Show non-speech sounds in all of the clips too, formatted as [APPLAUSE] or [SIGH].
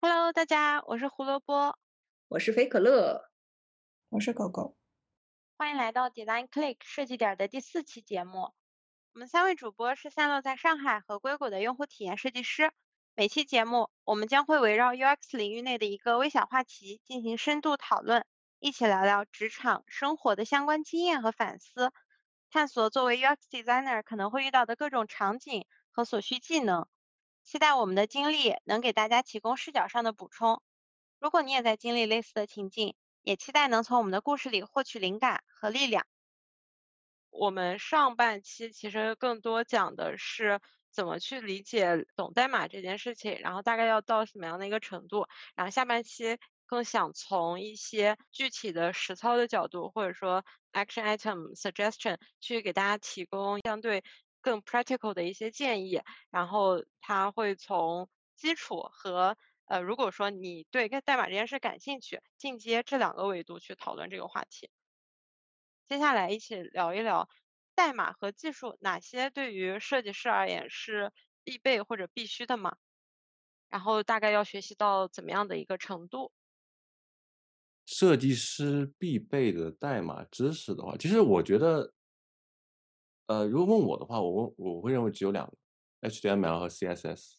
Hello，大家，我是胡萝卜，我是肥可乐，我是狗狗。欢迎来到 Design Click 设计点的第四期节目。我们三位主播是散落在上海和硅谷的用户体验设计师。每期节目，我们将会围绕 UX 领域内的一个微小话题进行深度讨论，一起聊聊职场生活的相关经验和反思，探索作为 UX designer 可能会遇到的各种场景和所需技能。期待我们的经历能给大家提供视角上的补充。如果你也在经历类似的情境，也期待能从我们的故事里获取灵感和力量。我们上半期其实更多讲的是怎么去理解懂代码这件事情，然后大概要到什么样的一个程度。然后下半期更想从一些具体的实操的角度，或者说 action item suggestion 去给大家提供相对。更 practical 的一些建议，然后他会从基础和呃，如果说你对代码这件事感兴趣，进阶这两个维度去讨论这个话题。接下来一起聊一聊代码和技术哪些对于设计师而言是必备或者必须的吗？然后大概要学习到怎么样的一个程度？设计师必备的代码知识的话，其实我觉得。呃，如果问我的话，我问我会认为只有两个，HTML 和 CSS，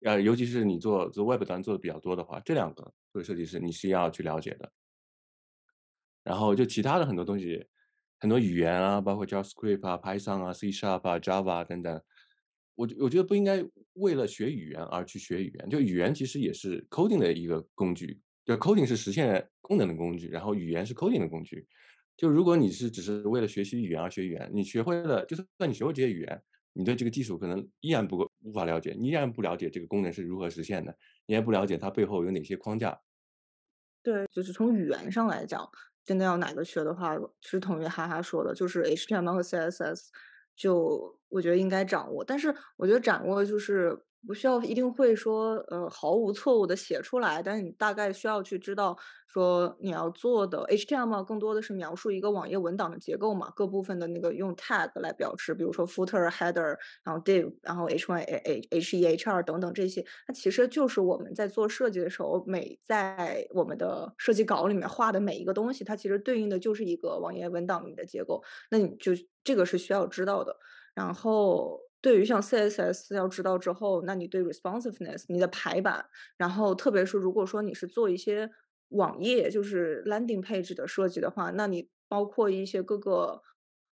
呃，尤其是你做做 Web 端做的比较多的话，这两个作为设计师你是要去了解的。然后就其他的很多东西，很多语言啊，包括 JavaScript 啊、Python 啊、C Sharp 啊、Java 等等，我我觉得不应该为了学语言而去学语言，就语言其实也是 coding 的一个工具，就 coding 是实现功能的工具，然后语言是 coding 的工具。就如果你是只是为了学习语言而学语言，你学会了，就算你学会这些语言，你对这个技术可能依然不够无法了解，你依然不了解这个功能是如何实现的，你也不了解它背后有哪些框架。对，就是从语言上来讲，真的要哪个学的话，是同意哈哈说的，就是 HTML 和 CSS，就我觉得应该掌握，但是我觉得掌握就是。不需要一定会说，呃，毫无错误的写出来，但是你大概需要去知道，说你要做的 HTML 更多的是描述一个网页文档的结构嘛，各部分的那个用 tag 来表示，比如说 footer、header，然后 div，然后 h1、h、h1、h2 等等这些，它其实就是我们在做设计的时候，每在我们的设计稿里面画的每一个东西，它其实对应的就是一个网页文档里的结构，那你就这个是需要知道的，然后。对于像 CSS 要知道之后，那你对 responsiveness 你的排版，然后特别是如果说你是做一些网页，就是 landing page 的设计的话，那你包括一些各个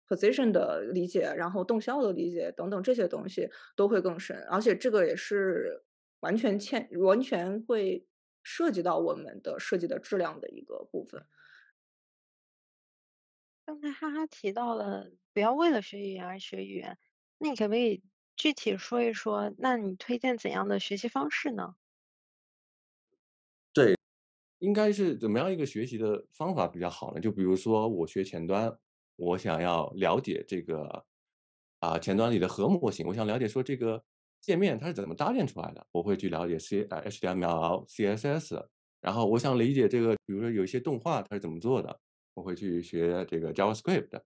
position 的理解，然后动效的理解等等这些东西都会更深，而且这个也是完全欠完全会涉及到我们的设计的质量的一个部分。刚才哈哈提到了不要为了学语言而学语言。那你可不可以具体说一说？那你推荐怎样的学习方式呢？对，应该是怎么样一个学习的方法比较好呢？就比如说我学前端，我想要了解这个啊前端里的核模型，我想了解说这个界面它是怎么搭建出来的，我会去了解 C 呃 HTML、CSS。然后我想理解这个，比如说有一些动画它是怎么做的，我会去学这个 JavaScript。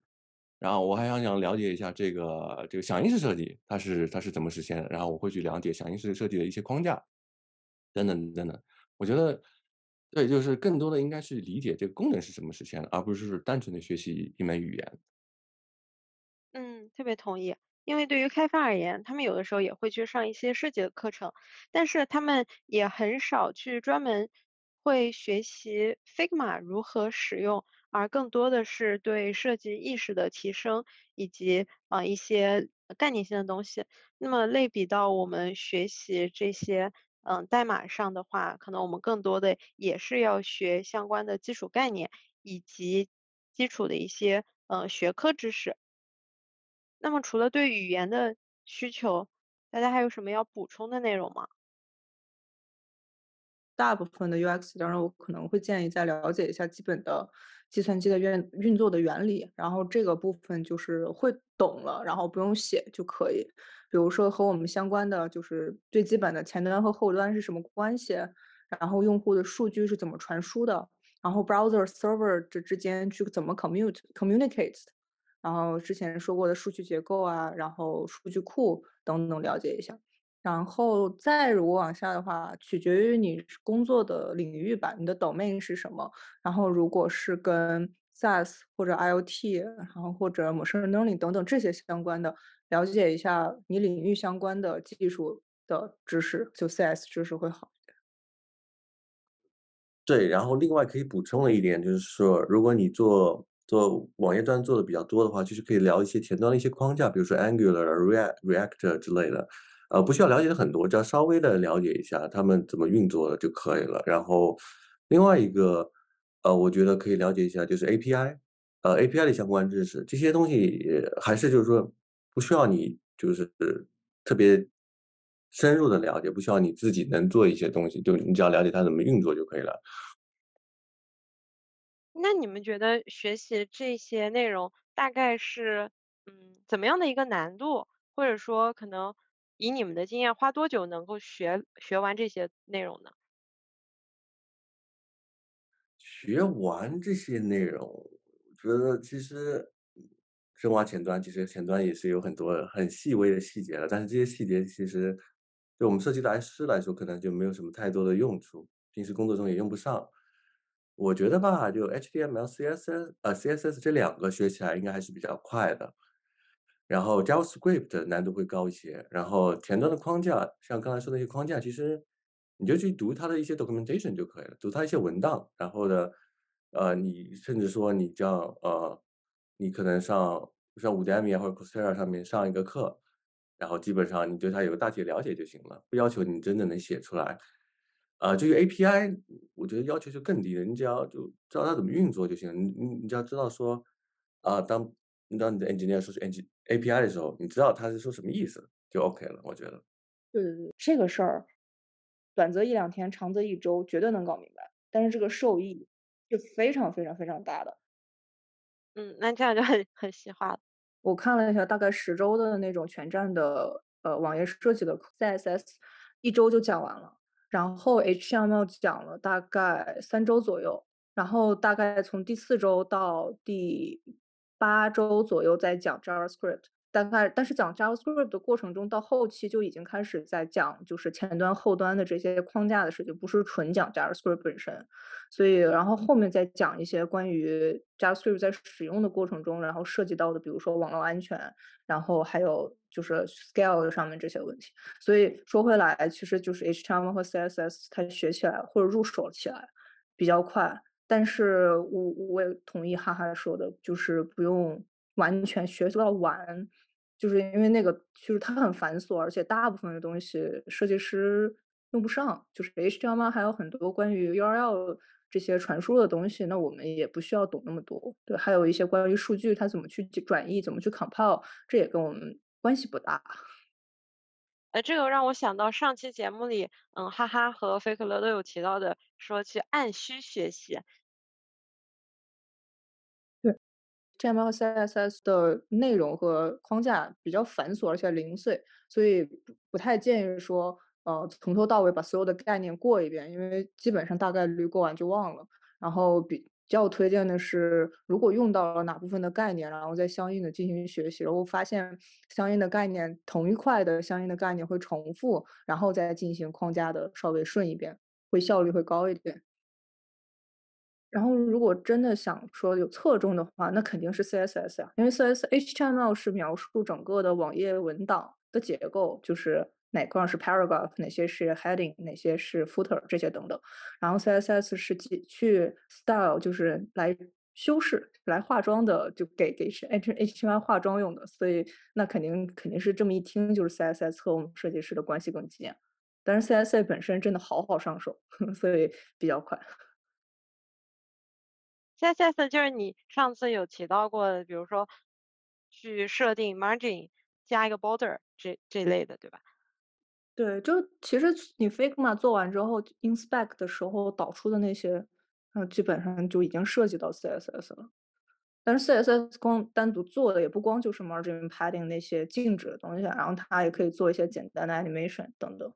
然后我还想想了解一下这个这个响应式设计，它是它是怎么实现的？然后我会去了解响应式设计的一些框架，等等等等。我觉得，对，就是更多的应该去理解这个功能是怎么实现的，而不是单纯的学习一门语言。嗯，特别同意。因为对于开发而言，他们有的时候也会去上一些设计的课程，但是他们也很少去专门会学习 Figma 如何使用。而更多的是对设计意识的提升，以及啊一些概念性的东西。那么类比到我们学习这些嗯代码上的话，可能我们更多的也是要学相关的基础概念，以及基础的一些嗯学科知识。那么除了对语言的需求，大家还有什么要补充的内容吗？大部分的 UX，当然我可能会建议再了解一下基本的。计算机的运运作的原理，然后这个部分就是会懂了，然后不用写就可以。比如说和我们相关的，就是最基本的前端和后端是什么关系，然后用户的数据是怎么传输的，然后 browser server 这之间去怎么 commute communicate，然后之前说过的数据结构啊，然后数据库等等了解一下。然后再如果往下的话，取决于你工作的领域吧，你的 domain 是什么。然后如果是跟 SaaS 或者 IoT，然后或者 machine learning 等等这些相关的，了解一下你领域相关的技术的知识，就 CS 知识会好。对，然后另外可以补充的一点就是说，如果你做做网页端做的比较多的话，就是可以聊一些前端的一些框架，比如说 Angular、React、React 之类的。呃，不需要了解很多，只要稍微的了解一下他们怎么运作就可以了。然后另外一个，呃，我觉得可以了解一下就是 API，呃，API 的相关知识，这些东西还是就是说不需要你就是特别深入的了解，不需要你自己能做一些东西，就你只要了解它怎么运作就可以了。那你们觉得学习这些内容大概是嗯怎么样的一个难度，或者说可能？以你们的经验，花多久能够学学完这些内容呢？学完这些内容，我觉得其实深挖前端，其实前端也是有很多很细微的细节的。但是这些细节其实对我们设计来师来说，可能就没有什么太多的用处，平时工作中也用不上。我觉得吧，就 HTML、CSS 呃 CSS 这两个学起来应该还是比较快的。然后 JavaScript 难度会高一些，然后前端的框架，像刚才说的那些框架，其实你就去读它的一些 documentation 就可以了，读它一些文档，然后呢，呃，你甚至说你叫呃，你可能上像 Udemy 或者 Coursera 上面上一个课，然后基本上你对它有个大体了解就行了，不要求你真的能写出来。啊，至于 API，我觉得要求就更低了，你只要就知道它怎么运作就行了，你你你只要知道说，啊，当你当你的 engineer 说是 engine API 的时候，你知道他是说什么意思就 OK 了，我觉得。对对对，这个事儿，短则一两天，长则一周，绝对能搞明白。但是这个受益是非常非常非常大的。嗯，那这样就很很细化了。我看了一下，大概十周的那种全站的呃网页设计的 CSS，一周就讲完了。然后 HTML 讲了大概三周左右，然后大概从第四周到第。八周左右在讲 JavaScript，大概但是讲 JavaScript 的过程中，到后期就已经开始在讲就是前端后端的这些框架的事情，不是纯讲 JavaScript 本身。所以然后后面再讲一些关于 JavaScript 在使用的过程中，然后涉及到的，比如说网络安全，然后还有就是 scale 上面这些问题。所以说回来，其实就是 HTML 和 CSS 它学起来或者入手起来比较快。但是我我也同意哈哈说的，就是不用完全学习到完，就是因为那个就是它很繁琐，而且大部分的东西设计师用不上。就是 HTML 还有很多关于 URL 这些传输的东西，那我们也不需要懂那么多。对，还有一些关于数据它怎么去转译，怎么去 compile，这也跟我们关系不大。呃，这个让我想到上期节目里，嗯，哈哈和菲克勒都有提到的，说去按需学习。，HTML、CSS 的内容和框架比较繁琐而且零碎，所以不太建议说，呃，从头到尾把所有的概念过一遍，因为基本上大概率过完就忘了。然后比。比较推荐的是，如果用到了哪部分的概念，然后再相应的进行学习，然后发现相应的概念同一块的相应的概念会重复，然后再进行框架的稍微顺一遍，会效率会高一点。然后如果真的想说有侧重的话，那肯定是 CSS 呀，因为 CSS HTML 是描述整个的网页文档的结构，就是。哪块是 paragraph，哪些是 heading，哪些是 footer，这些等等。然后 CSS 是去 style，就是来修饰、来化妆的，就给给是 H HTML 化妆用的。所以那肯定肯定是这么一听，就是 CSS 和我们设计师的关系更近。但是 CSS 本身真的好好上手，[LAUGHS] 所以比较快。CSS 就是你上次有提到过的，比如说去设定 margin，加一个 border 这这类的，对吧？对，就其实你 Figma 做完之后，inspect 的时候导出的那些，嗯，基本上就已经涉及到 CSS 了。但是 CSS 光单独做的也不光就是 margin padding 那些静止的东西，然后它也可以做一些简单的 animation 等等。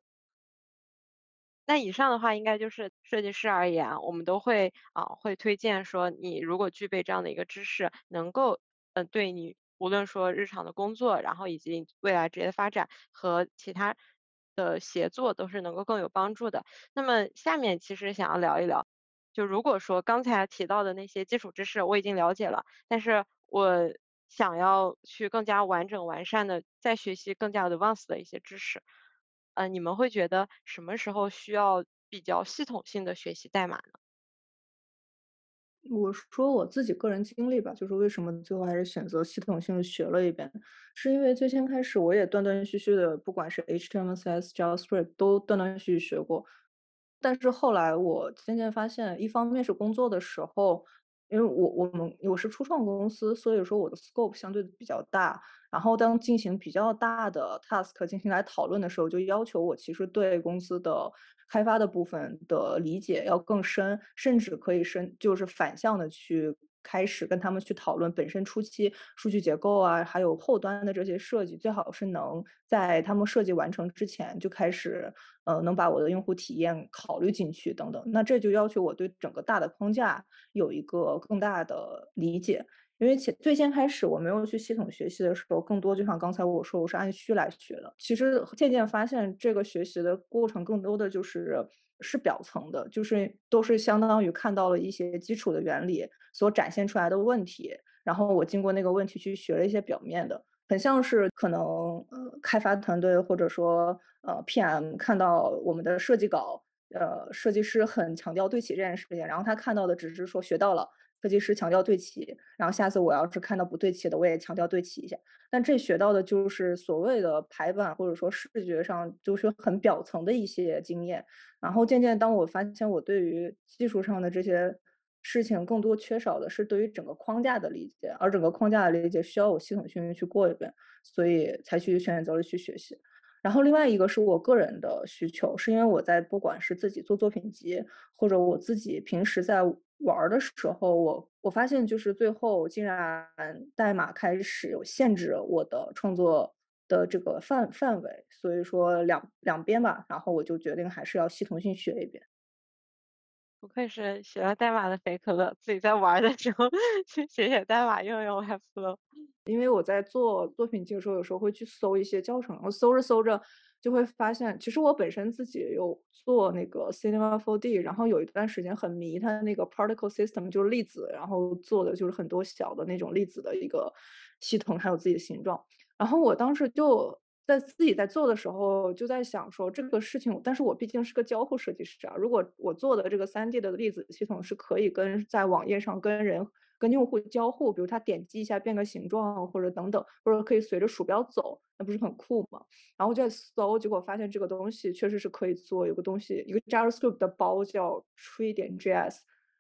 那以上的话，应该就是设计师而言，我们都会啊会推荐说，你如果具备这样的一个知识，能够嗯对你无论说日常的工作，然后以及未来职业的发展和其他。的协作都是能够更有帮助的。那么下面其实想要聊一聊，就如果说刚才提到的那些基础知识我已经了解了，但是我想要去更加完整完善的再学习更加 advanced 的一些知识，呃，你们会觉得什么时候需要比较系统性的学习代码呢？我说我自己个人经历吧，就是为什么最后还是选择系统性的学了一遍，是因为最先开始我也断断续续的，不管是 HTML、CSS、JavaScript 都断断续续学过，但是后来我渐渐发现，一方面是工作的时候。因为我我们我是初创公司，所以说我的 scope 相对比较大。然后当进行比较大的 task 进行来讨论的时候，就要求我其实对公司的开发的部分的理解要更深，甚至可以深就是反向的去。开始跟他们去讨论本身初期数据结构啊，还有后端的这些设计，最好是能在他们设计完成之前就开始，呃，能把我的用户体验考虑进去等等。那这就要求我对整个大的框架有一个更大的理解。因为前最先开始我没有去系统学习的时候，更多就像刚才我说，我是按需来学的。其实渐渐发现，这个学习的过程更多的就是是表层的，就是都是相当于看到了一些基础的原理所展现出来的问题，然后我经过那个问题去学了一些表面的，很像是可能呃开发团队或者说呃 PM 看到我们的设计稿，呃设计师很强调对齐这件事情，然后他看到的只是说学到了。设计师强调对齐，然后下次我要是看到不对齐的，我也强调对齐一下。但这学到的就是所谓的排版或者说视觉上就是很表层的一些经验。然后渐渐当我发现我对于技术上的这些事情更多缺少的是对于整个框架的理解，而整个框架的理解需要我系统性去过一遍，所以才去选择了去学习。然后另外一个是我个人的需求，是因为我在不管是自己做作品集，或者我自己平时在玩的时候，我我发现就是最后竟然代码开始有限制我的创作的这个范范围，所以说两两边吧，然后我就决定还是要系统性学一遍。不愧是学了代码的肥可乐，自己在玩的时候去写写代码用用 Webflow。因为我在做作品集的时候，有时候会去搜一些教程，我搜着搜着就会发现，其实我本身自己有做那个 Cinema 4D，然后有一段时间很迷它的那个 Particle System，就是粒子，然后做的就是很多小的那种粒子的一个系统，还有自己的形状。然后我当时就。在自己在做的时候，就在想说这个事情，但是我毕竟是个交互设计师啊。如果我做的这个三 D 的粒子系统是可以跟在网页上跟人、跟用户交互，比如他点击一下变个形状，或者等等，或者可以随着鼠标走，那不是很酷吗？然后就在搜，结果发现这个东西确实是可以做。有个东西，一个 JavaScript 的包叫 Tree 点 JS，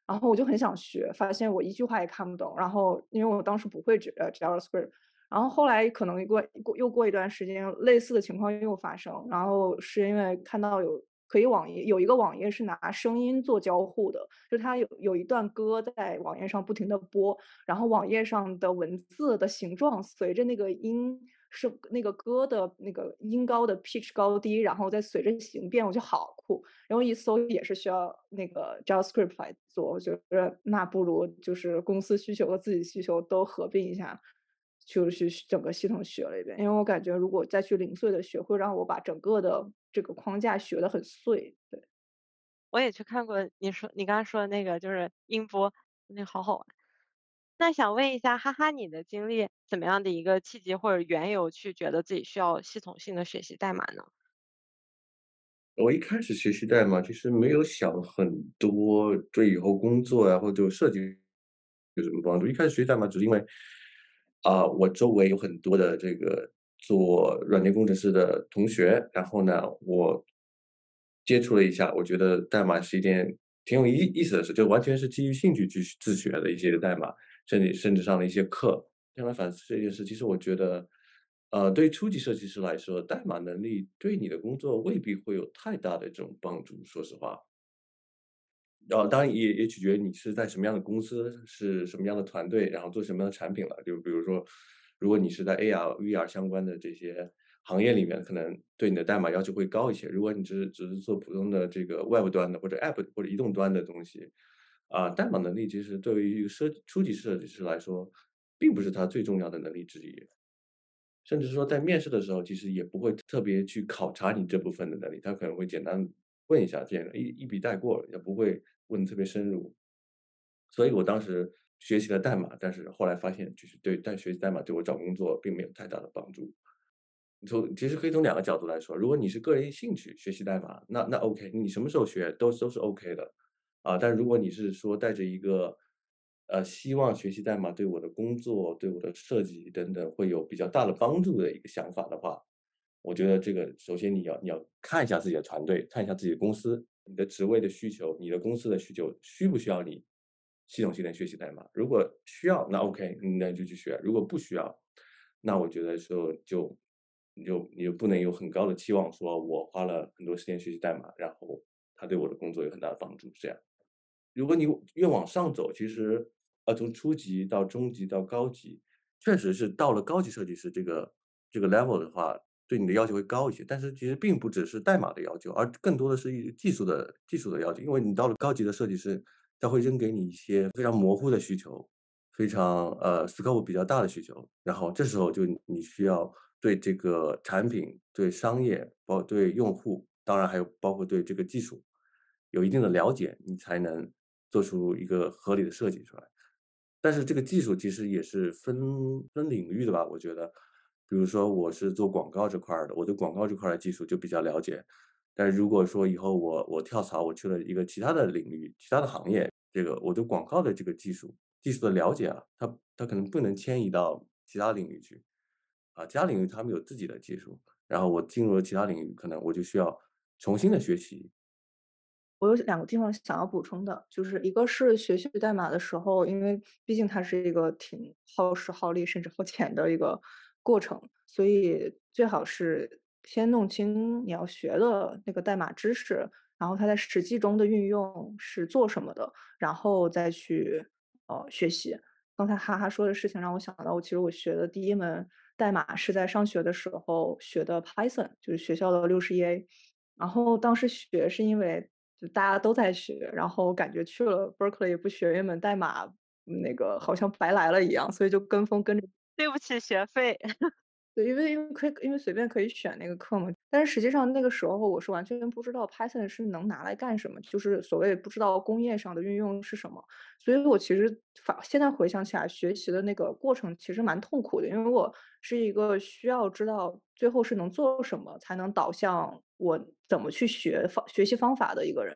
然后我就很想学，发现我一句话也看不懂。然后因为我当时不会 J 呃 JavaScript。然后后来可能过过又过一段时间，类似的情况又发生。然后是因为看到有可以网页有一个网页是拿声音做交互的，就它有有一段歌在网页上不停的播，然后网页上的文字的形状随着那个音是那个歌的那个音高的 pitch 高低，然后再随着形变，我觉得好酷。然后一搜也是需要那个 JavaScript 来做，我觉得那不如就是公司需求和自己需求都合并一下。就是整个系统学了一遍，因为我感觉如果再去零碎的学，会让我把整个的这个框架学得很碎。对，我也去看过你说你刚刚说的那个，就是音波，那好好玩。那想问一下，哈哈，你的经历怎么样的一个契机或者缘由，去觉得自己需要系统性的学习代码呢？我一开始学习代码，其实没有想很多对以后工作呀或者设计有什么帮助。一开始学代码只是因为。啊，我周围有很多的这个做软件工程师的同学，然后呢，我接触了一下，我觉得代码是一件挺有意意思的事，就完全是基于兴趣去自学的一些代码，甚至甚至上了一些课。将来反思这件事，其实我觉得，呃，对于初级设计师来说，代码能力对你的工作未必会有太大的这种帮助。说实话。呃，当然也也取决于你是在什么样的公司，是什么样的团队，然后做什么样的产品了。就比如说，如果你是在 AR、VR 相关的这些行业里面，可能对你的代码要求会高一些。如果你只是只是做普通的这个 Web 端的或者 App 或者移动端的东西，啊，代码能力其实对于一个设初级设计师来说，并不是他最重要的能力之一。甚至说在面试的时候，其实也不会特别去考察你这部分的能力，他可能会简单问一下，这样一一笔带过，也不会问特别深入。所以我当时学习了代码，但是后来发现，就是对，但学习代码对我找工作并没有太大的帮助。从其实可以从两个角度来说，如果你是个人兴趣学习代码，那那 OK，你什么时候学都都是 OK 的啊。但如果你是说带着一个呃希望学习代码对我的工作、对我的设计等等会有比较大的帮助的一个想法的话，我觉得这个首先你要你要看一下自己的团队，看一下自己的公司，你的职位的需求，你的公司的需求需不需要你系统性的学习代码？如果需要，那 OK，那就去学；如果不需要，那我觉得说就。你就你就不能有很高的期望，说我花了很多时间学习代码，然后它对我的工作有很大的帮助。这样，如果你越往上走，其实呃从初级到中级到高级，确实是到了高级设计师这个这个 level 的话，对你的要求会高一些。但是其实并不只是代码的要求，而更多的是一技术的技术的要求。因为你到了高级的设计师，他会扔给你一些非常模糊的需求，非常呃 scope 比较大的需求，然后这时候就你需要。对这个产品、对商业、包对用户，当然还有包括对这个技术，有一定的了解，你才能做出一个合理的设计出来。但是这个技术其实也是分分领域的吧？我觉得，比如说我是做广告这块的，我对广告这块的技术就比较了解。但是如果说以后我我跳槽，我去了一个其他的领域、其他的行业，这个我对广告的这个技术技术的了解啊，它它可能不能迁移到其他领域去。啊，其他领域他们有自己的技术，然后我进入了其他领域，可能我就需要重新的学习。我有两个地方想要补充的，就是一个是学习代码的时候，因为毕竟它是一个挺耗时耗力甚至耗钱的一个过程，所以最好是先弄清你要学的那个代码知识，然后它在实际中的运用是做什么的，然后再去呃学习。刚才哈哈说的事情让我想到，我其实我学的第一门。代码是在上学的时候学的 Python，就是学校的六十 A。然后当时学是因为就大家都在学，然后感觉去了 Berkeley 不学一门代码，那个好像白来了一样，所以就跟风跟着。对不起学费。[LAUGHS] 对，因为因为可以，因为随便可以选那个课嘛。但是实际上那个时候我是完全不知道 Python 是能拿来干什么，就是所谓不知道工业上的运用是什么。所以我其实反现在回想起来，学习的那个过程其实蛮痛苦的，因为我是一个需要知道最后是能做什么，才能导向我怎么去学方学习方法的一个人。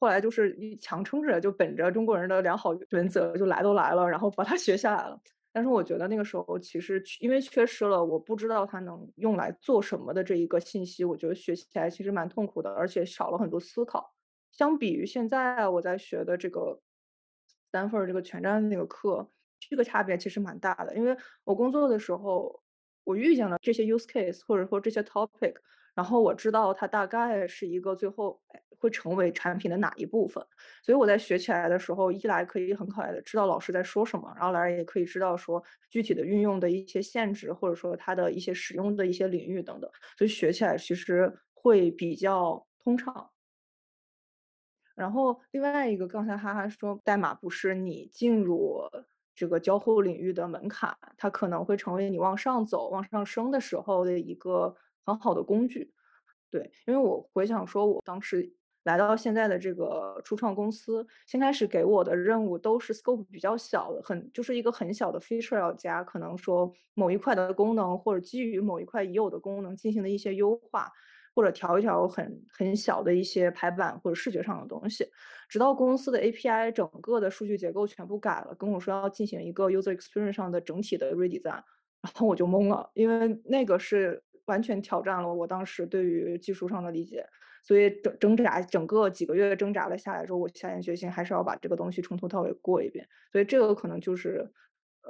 后来就是一强撑着，就本着中国人的良好原则，就来都来了，然后把它学下来了。但是我觉得那个时候其实因为缺失了我不知道它能用来做什么的这一个信息，我觉得学起来其实蛮痛苦的，而且少了很多思考。相比于现在我在学的这个三份这个全站那个课，这个差别其实蛮大的。因为我工作的时候，我遇见了这些 use case 或者说这些 topic。然后我知道它大概是一个最后会成为产品的哪一部分，所以我在学起来的时候，一来可以很快的知道老师在说什么，然后来也可以知道说具体的运用的一些限制，或者说它的一些使用的一些领域等等，所以学起来其实会比较通畅。然后另外一个，刚才哈哈说代码不是你进入这个交互领域的门槛，它可能会成为你往上走、往上升的时候的一个。很好的工具，对，因为我回想说，我当时来到现在的这个初创公司，先开始给我的任务都是 scope 比较小的，很就是一个很小的 feature 要加，可能说某一块的功能或者基于某一块已有的功能进行的一些优化，或者调一调很很小的一些排版或者视觉上的东西，直到公司的 API 整个的数据结构全部改了，跟我说要进行一个 user experience 上的整体的 redesign，然后我就懵了，因为那个是。完全挑战了我当时对于技术上的理解，所以挣挣扎整个几个月挣扎了下来之后，我下定决心还是要把这个东西从头到尾过一遍。所以这个可能就是，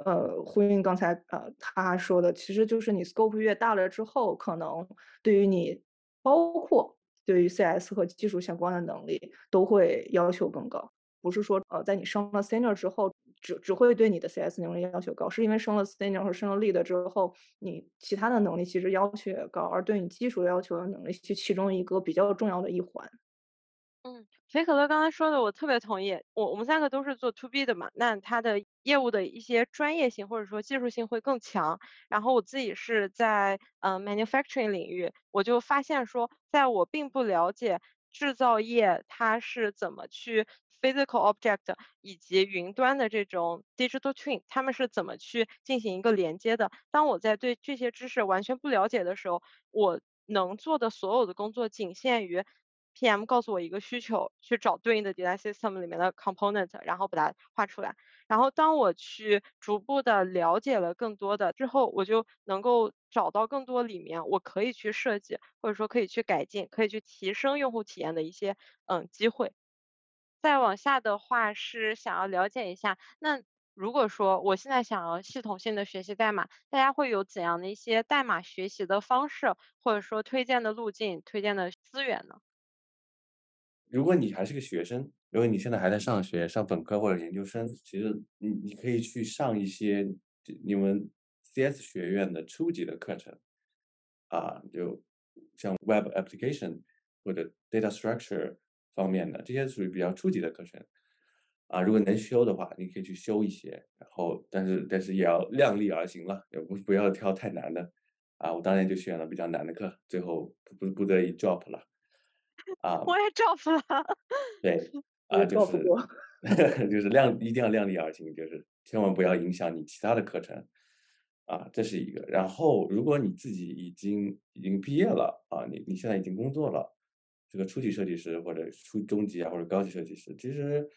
呃，呼应刚才呃他说的，其实就是你 scope 越大了之后，可能对于你包括对于 CS 和技术相关的能力都会要求更高，不是说呃在你升了 senior 之后。只只会对你的 CS 能力要求高，是因为升了 Senior 或升了 Lead 之后，你其他的能力其实要求也高，而对你技术要求的能力是其中一个比较重要的一环。嗯，菲可乐刚才说的我特别同意。我我们三个都是做 to B 的嘛，那它的业务的一些专业性或者说技术性会更强。然后我自己是在嗯 manufacturing 领域，我就发现说，在我并不了解制造业它是怎么去 physical object 以及云端的这种 digital twin，他们是怎么去进行一个连接的。当我在对这些知识完全不了解的时候，我能做的所有的工作仅限于。PM 告诉我一个需求，去找对应的 design system 里面的 component，然后把它画出来。然后当我去逐步的了解了更多的之后，我就能够找到更多里面我可以去设计，或者说可以去改进，可以去提升用户体验的一些嗯机会。再往下的话是想要了解一下，那如果说我现在想要系统性的学习代码，大家会有怎样的一些代码学习的方式，或者说推荐的路径、推荐的资源呢？如果你还是个学生，如果你现在还在上学，上本科或者研究生，其实你你可以去上一些你们 CS 学院的初级的课程，啊，就像 Web Application 或者 Data Structure 方面的，这些属于比较初级的课程，啊，如果能修的话，你可以去修一些，然后但是但是也要量力而行了，也不不要挑太难的，啊，我当年就选了比较难的课，最后不不得已 drop 了。啊，我也 drop 了。对，啊，就是 [LAUGHS] 就是量一定要量力而行，就是千万不要影响你其他的课程，啊，这是一个。然后，如果你自己已经已经毕业了啊，你你现在已经工作了，这个初级设计师或者初中级啊或者高级设计师，其实，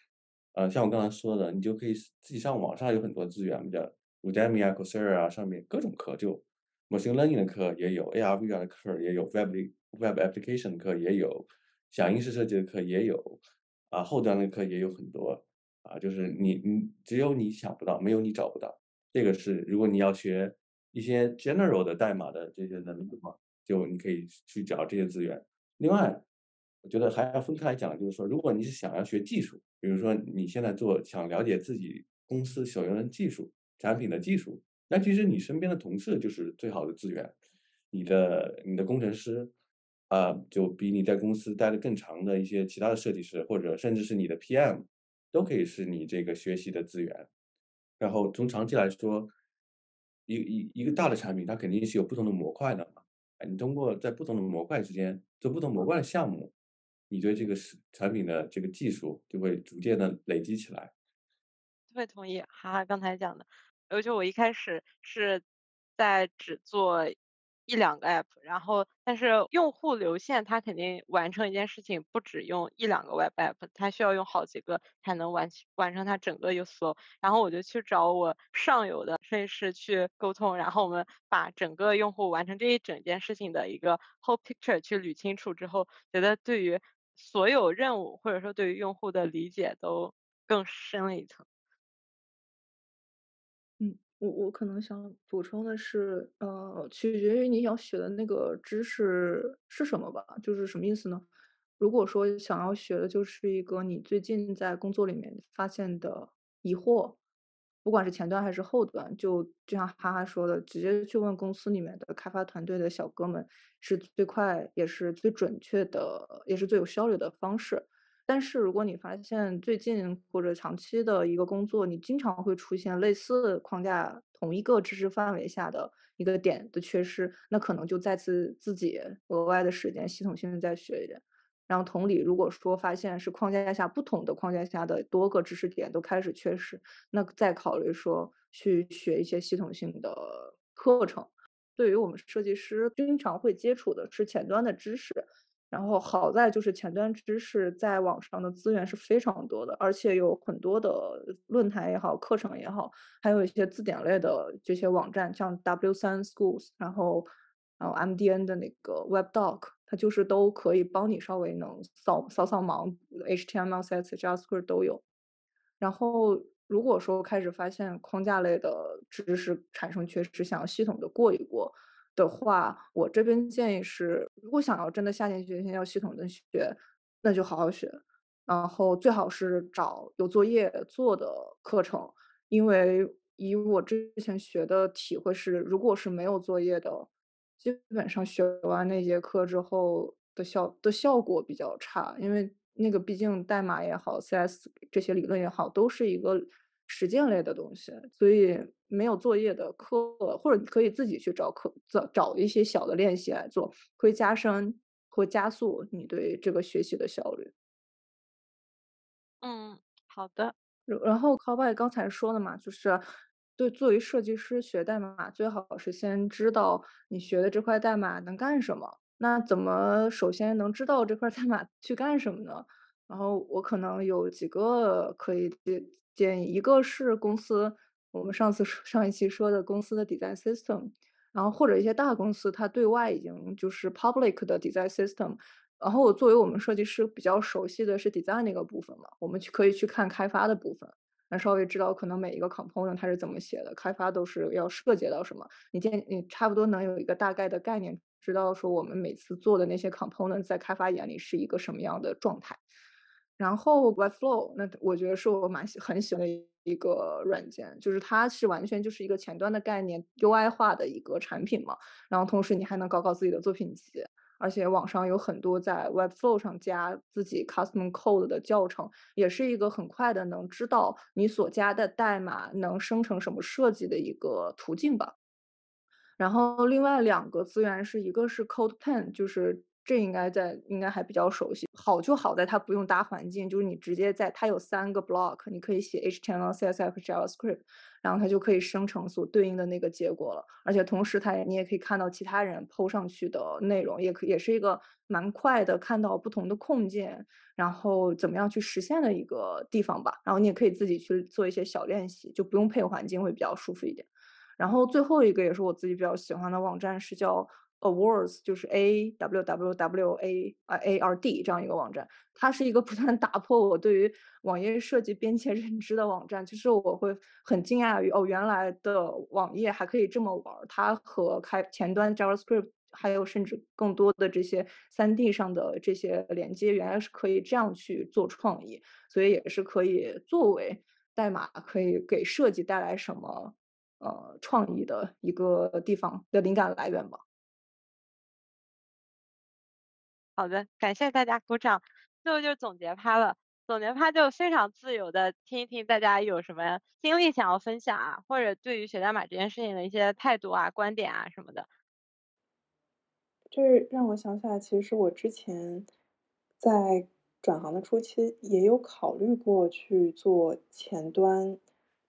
呃，像我刚才说的，你就可以自己上网上有很多资源叫，Udemy 啊、Coursera 啊上面各种课，就 machine learning 的课也有，AR、VR 的课也有，Web Web Application 的课也有。响应式设计的课也有，啊，后端的课也有很多，啊，就是你你只有你想不到，没有你找不到。这个是如果你要学一些 general 的代码的这些能力的话，就你可以去找这些资源。另外，觉得还要分开来讲，就是说，如果你是想要学技术，比如说你现在做想了解自己公司所用的技术、产品的技术，那其实你身边的同事就是最好的资源，你的你的工程师。啊，就比你在公司待的更长的一些其他的设计师，或者甚至是你的 PM，都可以是你这个学习的资源。然后从长期来说，一一一个大的产品，它肯定是有不同的模块的嘛。你通过在不同的模块之间做不同模块的项目，你对这个是产品的这个技术就会逐渐的累积起来。特别同意哈哈刚才讲的，而且我一开始是在只做。一两个 app，然后但是用户流线它肯定完成一件事情不止用一两个 web app，它需要用好几个才能完完成它整个 use flow。然后我就去找我上游的设计师去沟通，然后我们把整个用户完成这一整件事情的一个 whole picture 去捋清楚之后，觉得对于所有任务或者说对于用户的理解都更深了一层。嗯我我可能想补充的是，呃，取决于你想学的那个知识是什么吧，就是什么意思呢？如果说想要学的就是一个你最近在工作里面发现的疑惑。不管是前端还是后端，就就像哈哈说的，直接去问公司里面的开发团队的小哥们，是最快也是最准确的，也是最有效率的方式。但是如果你发现最近或者长期的一个工作，你经常会出现类似的框架同一个知识范围下的一个点的缺失，那可能就再次自己额外的时间系统性的再学一点。然后同理，如果说发现是框架下不同的框架下的多个知识点都开始缺失，那再考虑说去学一些系统性的课程。对于我们设计师，经常会接触的是前端的知识。然后好在就是前端知识在网上的资源是非常多的，而且有很多的论坛也好，课程也好，还有一些字典类的这些网站，像 W3 Schools，然后然后 MDN 的那个 WebDoc。它就是都可以帮你稍微能扫扫扫盲，HTML、CSS、JavaScript 都有。然后如果说开始发现框架类的知识产生缺失，想要系统的过一过的话，我这边建议是，如果想要真的下定决心要系统的学，那就好好学。然后最好是找有作业做的课程，因为以我之前学的体会是，如果是没有作业的。基本上学完那节课之后的效的效果比较差，因为那个毕竟代码也好，CS 这些理论也好，都是一个实践类的东西，所以没有作业的课，或者你可以自己去找课，找找一些小的练习来做，会加深或加速你对这个学习的效率。嗯，好的。然后 Cowboy 刚才说的嘛，就是对作为设计师学代码，最好是先知道你学的这块代码能干什么。那怎么首先能知道这块代码去干什么呢？然后我可能有几个可以建建议，一个是公司，我们上次上一期说的公司的 design system，然后或者一些大公司它对外已经就是 public 的 design system。然后我作为我们设计师比较熟悉的是 design 那个部分嘛，我们去可以去看开发的部分，那稍微知道可能每一个 component 它是怎么写的，开发都是要涉及到什么，你见你差不多能有一个大概的概念，知道说我们每次做的那些 component 在开发眼里是一个什么样的状态。然后 Webflow，那我觉得是我蛮喜很喜欢的一个软件，就是它是完全就是一个前端的概念，UI 化的一个产品嘛，然后同时你还能搞搞自己的作品集。而且网上有很多在 Webflow 上加自己 custom code 的教程，也是一个很快的能知道你所加的代码能生成什么设计的一个途径吧。然后另外两个资源是一个是 CodePen，就是。这应该在应该还比较熟悉，好就好在它不用搭环境，就是你直接在它有三个 block，你可以写 HTML、CSS、JavaScript，然后它就可以生成所对应的那个结果了。而且同时它你也可以看到其他人 PO 上去的内容，也可也是一个蛮快的看到不同的控件，然后怎么样去实现的一个地方吧。然后你也可以自己去做一些小练习，就不用配环境会比较舒服一点。然后最后一个也是我自己比较喜欢的网站是叫。Awards 就是 A W W W A 啊 A R D 这样一个网站，它是一个不断打破我对于网页设计边界认知的网站。就是我会很惊讶于哦，原来的网页还可以这么玩。它和开前端 JavaScript 还有甚至更多的这些三 D 上的这些连接，原来是可以这样去做创意。所以也是可以作为代码可以给设计带来什么呃创意的一个地方的灵感来源吧。好的，感谢大家鼓掌。最后就是总结趴了，总结趴就非常自由的听一听大家有什么经历想要分享啊，或者对于学代码这件事情的一些态度啊、观点啊什么的。这让我想起来，其实我之前在转行的初期也有考虑过去做前端，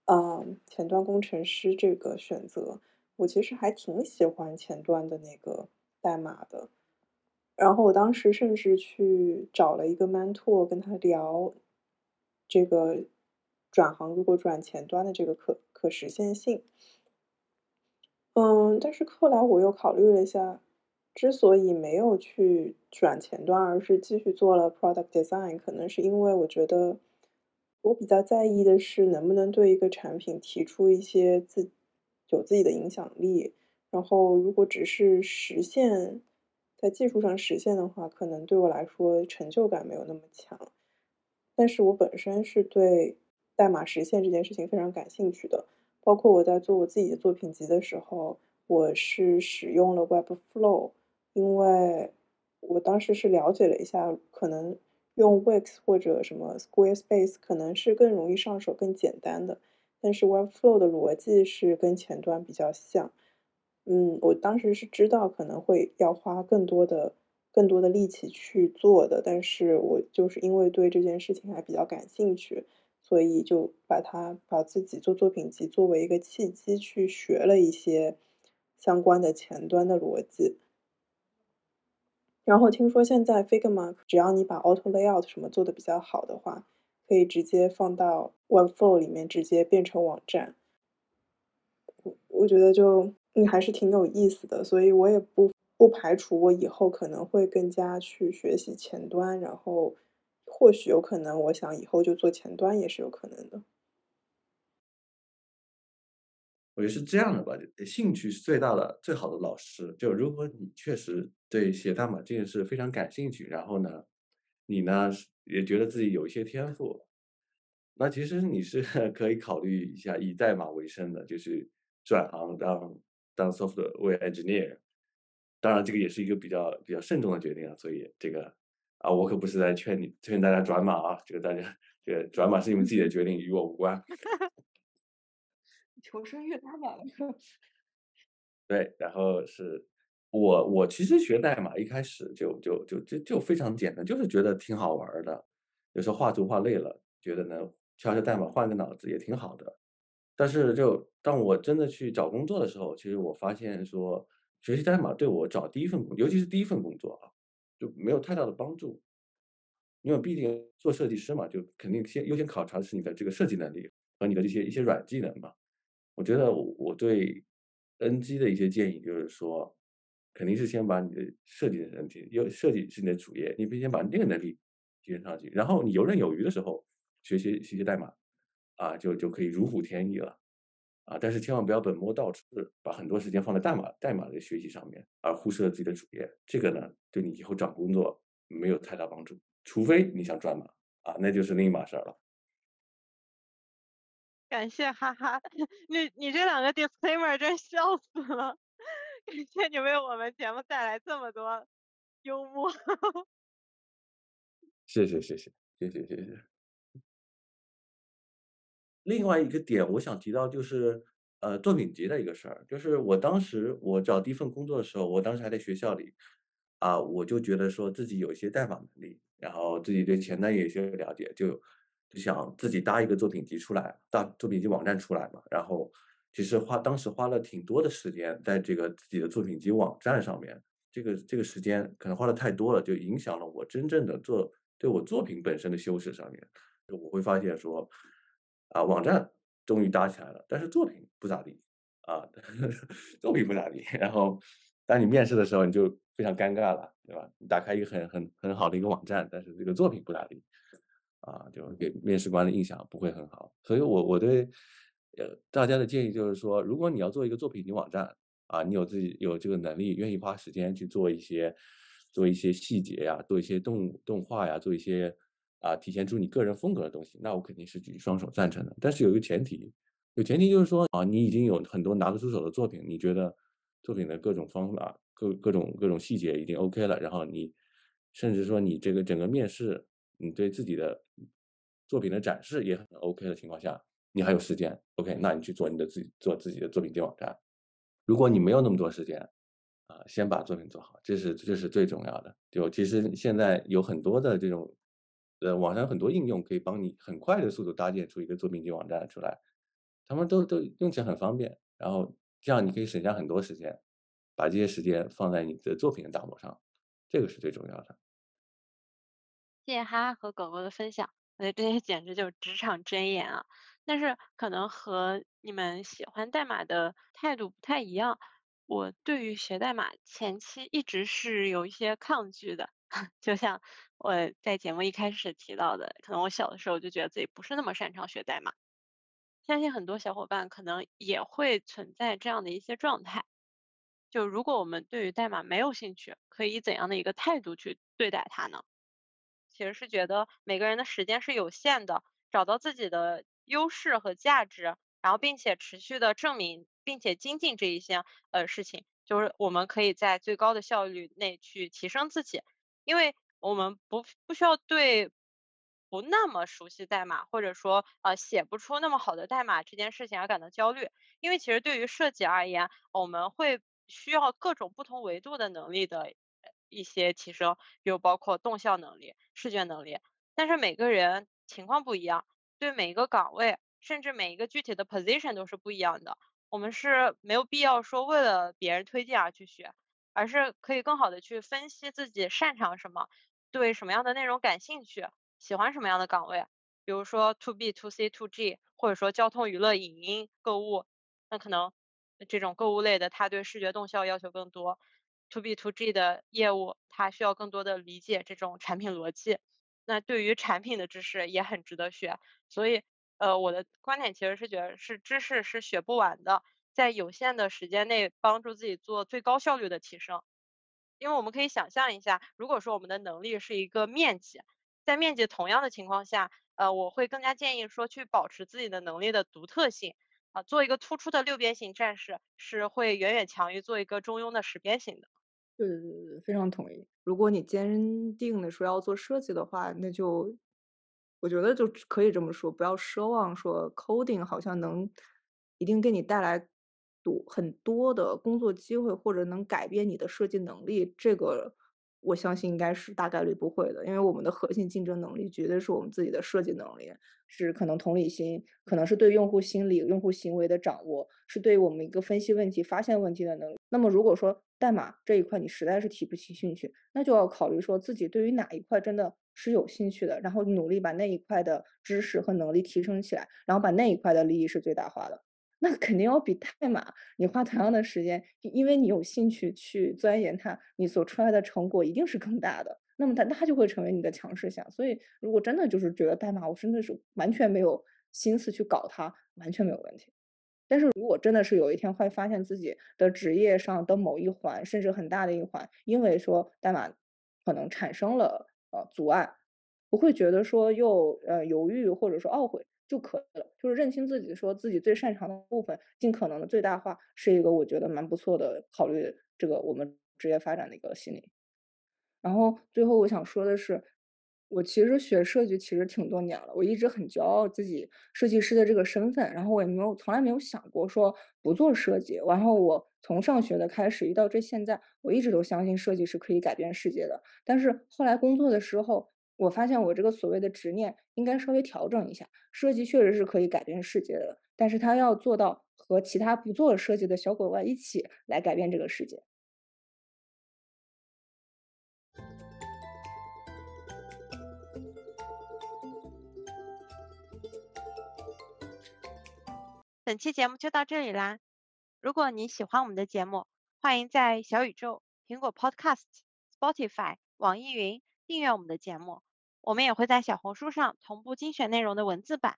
嗯，前端工程师这个选择。我其实还挺喜欢前端的那个代码的。然后我当时甚至去找了一个 mentor，跟他聊这个转行如果转前端的这个可可实现性。嗯，但是后来我又考虑了一下，之所以没有去转前端，而是继续做了 product design，可能是因为我觉得我比较在意的是能不能对一个产品提出一些自有自己的影响力。然后如果只是实现。在技术上实现的话，可能对我来说成就感没有那么强。但是我本身是对代码实现这件事情非常感兴趣的。包括我在做我自己的作品集的时候，我是使用了 Webflow，因为我当时是了解了一下，可能用 Wix 或者什么 Squarespace 可能是更容易上手、更简单的。但是 Webflow 的逻辑是跟前端比较像。嗯，我当时是知道可能会要花更多的、更多的力气去做的，但是我就是因为对这件事情还比较感兴趣，所以就把它把自己做作品集作为一个契机去学了一些相关的前端的逻辑。然后听说现在 Figma 只要你把 Auto Layout 什么做的比较好的话，可以直接放到 Webflow 里面，直接变成网站。我我觉得就。你还是挺有意思的，所以我也不不排除我以后可能会更加去学习前端，然后或许有可能，我想以后就做前端也是有可能的。我觉得是这样的吧，兴趣是最大的、最好的老师。就如果你确实对写代码这件事非常感兴趣，然后呢，你呢也觉得自己有一些天赋，那其实你是 [LAUGHS] 可以考虑一下以代码为生的，就是转行当。当 software engineer，当然这个也是一个比较比较慎重的决定啊，所以这个啊，我可不是在劝你劝大家转码啊，这个大家这个转码是你们自己的决定，与我无关。[LAUGHS] 求生欲太满了。[LAUGHS] 对，然后是我我其实学代码一开始就就就就就非常简单，就是觉得挺好玩儿的。有时候画图画累了，觉得呢敲敲代码换个脑子也挺好的。但是就当我真的去找工作的时候，其实我发现说学习代码对我找第一份工，尤其是第一份工作啊，就没有太大的帮助。因为毕竟做设计师嘛，就肯定先优先考察的是你的这个设计能力和你的这些一些软技能嘛。我觉得我对 NG 的一些建议就是说，肯定是先把你的设计的能力，要设计是你的主业，你必须先把那个能力提升上去，然后你游刃有余的时候，学习学习代码，啊，就就可以如虎添翼了，啊，但是千万不要本末倒置，把很多时间放在代码代码的学习上面，而忽视了自己的主业，这个呢，对你以后找工作没有太大帮助，除非你想转码，啊，那就是另一码事儿了。感谢哈哈，[LAUGHS] 你你这两个 disclaimer 真笑死了，[LAUGHS] 感谢你为我们节目带来这么多幽默。谢谢谢谢谢谢谢谢。另外一个点我想提到就是，呃，作品集的一个事儿，就是我当时我找第一份工作的时候，我当时还在学校里，啊，我就觉得说自己有一些代码能力，然后自己对前端也有些了解，就就想自己搭一个作品集出来，搭作品集网站出来嘛。然后其实花当时花了挺多的时间在这个自己的作品集网站上面，这个这个时间可能花的太多了，就影响了我真正的做对我作品本身的修饰上面。我会发现说。啊，网站终于搭起来了，但是作品不咋地啊，[LAUGHS] 作品不咋地。然后，当你面试的时候，你就非常尴尬了，对吧？你打开一个很很很好的一个网站，但是这个作品不咋地，啊，就给面试官的印象不会很好。所以我我对呃大家的建议就是说，如果你要做一个作品集网站啊，你有自己有这个能力，愿意花时间去做一些做一些细节呀，做一些动动画呀，做一些。啊，体现出你个人风格的东西，那我肯定是举双手赞成的。但是有一个前提，有前提就是说啊，你已经有很多拿得出手的作品，你觉得作品的各种方法、各各种各种细节已经 OK 了，然后你甚至说你这个整个面试，你对自己的作品的展示也很 OK 的情况下，你还有时间，OK，那你去做你的自己做自己的作品集网站。如果你没有那么多时间，啊，先把作品做好，这是这是最重要的。就其实现在有很多的这种。呃，网上很多应用可以帮你很快的速度搭建出一个作品集网站出来，他们都都用起来很方便，然后这样你可以省下很多时间，把这些时间放在你的作品的打磨上，这个是最重要的。谢谢哈哈和狗狗的分享，我觉得这些简直就是职场箴言啊！但是可能和你们喜欢代码的态度不太一样，我对于学代码前期一直是有一些抗拒的。[LAUGHS] 就像我在节目一开始提到的，可能我小的时候就觉得自己不是那么擅长学代码。相信很多小伙伴可能也会存在这样的一些状态。就如果我们对于代码没有兴趣，可以怎样的一个态度去对待它呢？其实是觉得每个人的时间是有限的，找到自己的优势和价值，然后并且持续的证明并且精进这一些呃事情，就是我们可以在最高的效率内去提升自己。因为我们不不需要对不那么熟悉代码，或者说呃写不出那么好的代码这件事情而感到焦虑。因为其实对于设计而言，我们会需要各种不同维度的能力的一些提升，比如包括动效能力、视觉能力。但是每个人情况不一样，对每一个岗位，甚至每一个具体的 position 都是不一样的。我们是没有必要说为了别人推荐而去学。而是可以更好的去分析自己擅长什么，对什么样的内容感兴趣，喜欢什么样的岗位，比如说 to B to C to G，或者说交通娱乐、影音、购物，那可能这种购物类的，它对视觉动效要求更多；to B to G 的业务，它需要更多的理解这种产品逻辑。那对于产品的知识也很值得学。所以，呃，我的观点其实是觉得是知识是学不完的。在有限的时间内帮助自己做最高效率的提升，因为我们可以想象一下，如果说我们的能力是一个面积，在面积同样的情况下，呃，我会更加建议说去保持自己的能力的独特性，啊，做一个突出的六边形战士是会远远强于做一个中庸的十边形的。对对对，非常同意。如果你坚定的说要做设计的话，那就我觉得就可以这么说，不要奢望说 coding 好像能一定给你带来多很多的工作机会，或者能改变你的设计能力。这个我相信应该是大概率不会的，因为我们的核心竞争能力绝对是我们自己的设计能力，是可能同理心，可能是对用户心理、用户行为的掌握，是对我们一个分析问题、发现问题的能力。那么如果说代码这一块你实在是提不起兴趣，那就要考虑说自己对于哪一块真的是有兴趣的，然后努力把那一块的知识和能力提升起来，然后把那一块的利益是最大化的。那肯定要比代码你花同样的时间，因为你有兴趣去钻研它，你所出来的成果一定是更大的。那么它它就会成为你的强势项。所以如果真的就是觉得代码我真的是完全没有心思去搞它，完全没有问题。但是如果真的是有一天会发现自己的职业上的某一环，甚至很大的一环，因为说代码可能产生了呃阻碍，不会觉得说又呃犹豫或者说懊悔就可以了，就是认清自己说自己最擅长的部分，尽可能的最大化，是一个我觉得蛮不错的考虑这个我们职业发展的一个心理。然后最后我想说的是。我其实学设计其实挺多年了，我一直很骄傲自己设计师的这个身份，然后我也没有从来没有想过说不做设计。然后我从上学的开始一到这现在，我一直都相信设计是可以改变世界的。但是后来工作的时候，我发现我这个所谓的执念应该稍微调整一下。设计确实是可以改变世界的，但是它要做到和其他不做设计的小伙伴一起来改变这个世界。本期节目就到这里啦！如果你喜欢我们的节目，欢迎在小宇宙、苹果 Podcast、Spotify、网易云订阅我们的节目。我们也会在小红书上同步精选内容的文字版。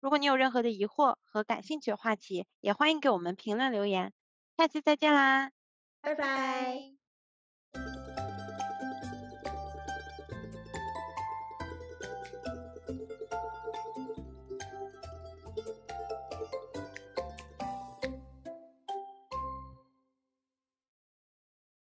如果你有任何的疑惑和感兴趣的话题，也欢迎给我们评论留言。下期再见啦，拜拜。